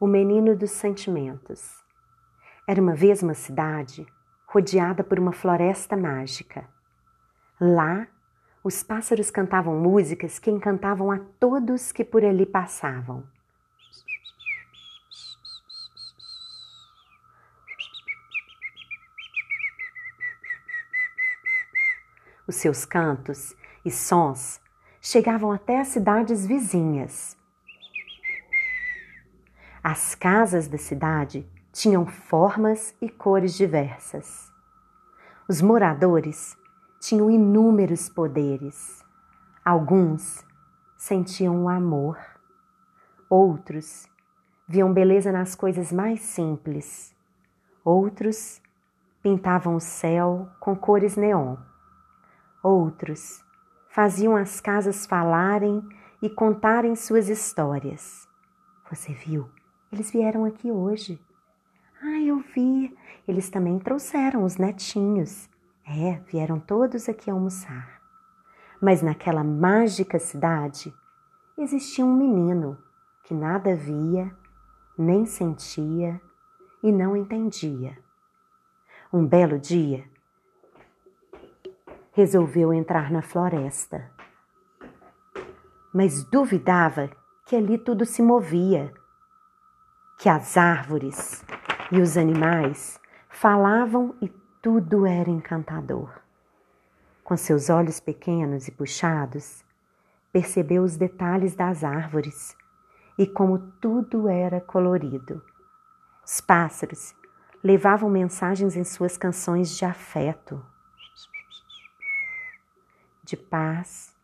O menino dos sentimentos. Era uma vez uma cidade rodeada por uma floresta mágica. Lá, os pássaros cantavam músicas que encantavam a todos que por ali passavam. Os seus cantos e sons chegavam até as cidades vizinhas. As casas da cidade tinham formas e cores diversas. Os moradores tinham inúmeros poderes. Alguns sentiam o amor, outros viam beleza nas coisas mais simples, outros pintavam o céu com cores neon. Outros faziam as casas falarem e contarem suas histórias. Você viu? Eles vieram aqui hoje. Ah, eu vi. Eles também trouxeram os netinhos. É, vieram todos aqui almoçar. Mas naquela mágica cidade existia um menino que nada via, nem sentia e não entendia. Um belo dia, resolveu entrar na floresta. Mas duvidava que ali tudo se movia, que as árvores e os animais falavam e tudo era encantador. Com seus olhos pequenos e puxados, percebeu os detalhes das árvores e como tudo era colorido. Os pássaros levavam mensagens em suas canções de afeto de paz,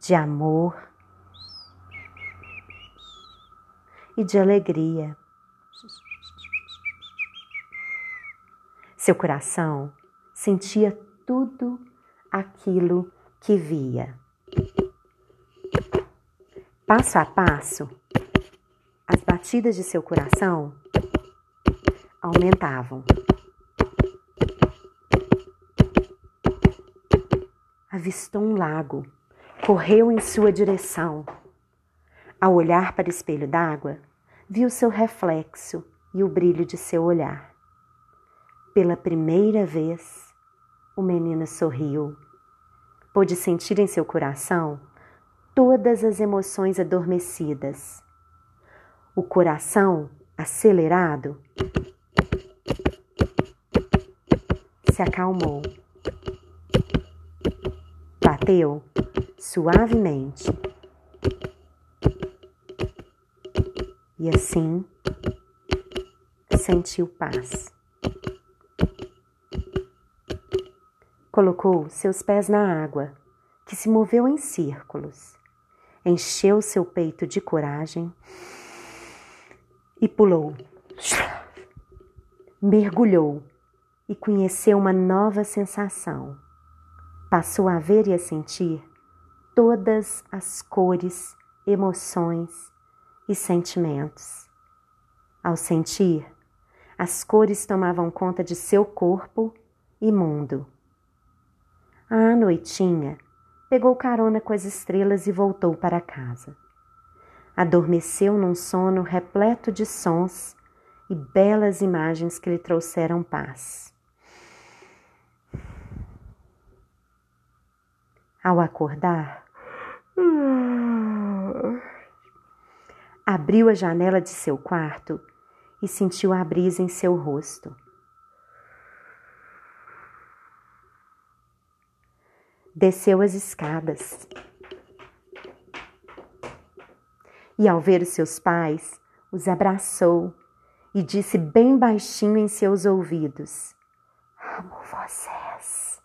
de amor e de alegria. Seu coração sentia tudo aquilo que via. Passo a passo, as batidas de seu coração aumentavam. avistou um lago, correu em sua direção. Ao olhar para o espelho d'água, viu seu reflexo e o brilho de seu olhar. Pela primeira vez, o menino sorriu. Pôde sentir em seu coração todas as emoções adormecidas. O coração acelerado se acalmou bateu suavemente. E assim sentiu paz. Colocou seus pés na água, que se moveu em círculos. Encheu seu peito de coragem e pulou. Mergulhou e conheceu uma nova sensação passou a ver e a sentir todas as cores, emoções e sentimentos. Ao sentir, as cores tomavam conta de seu corpo e mundo. À noitinha, pegou carona com as estrelas e voltou para casa. Adormeceu num sono repleto de sons e belas imagens que lhe trouxeram paz. Ao acordar, abriu a janela de seu quarto e sentiu a brisa em seu rosto. Desceu as escadas e, ao ver os seus pais, os abraçou e disse bem baixinho em seus ouvidos: Amo vocês.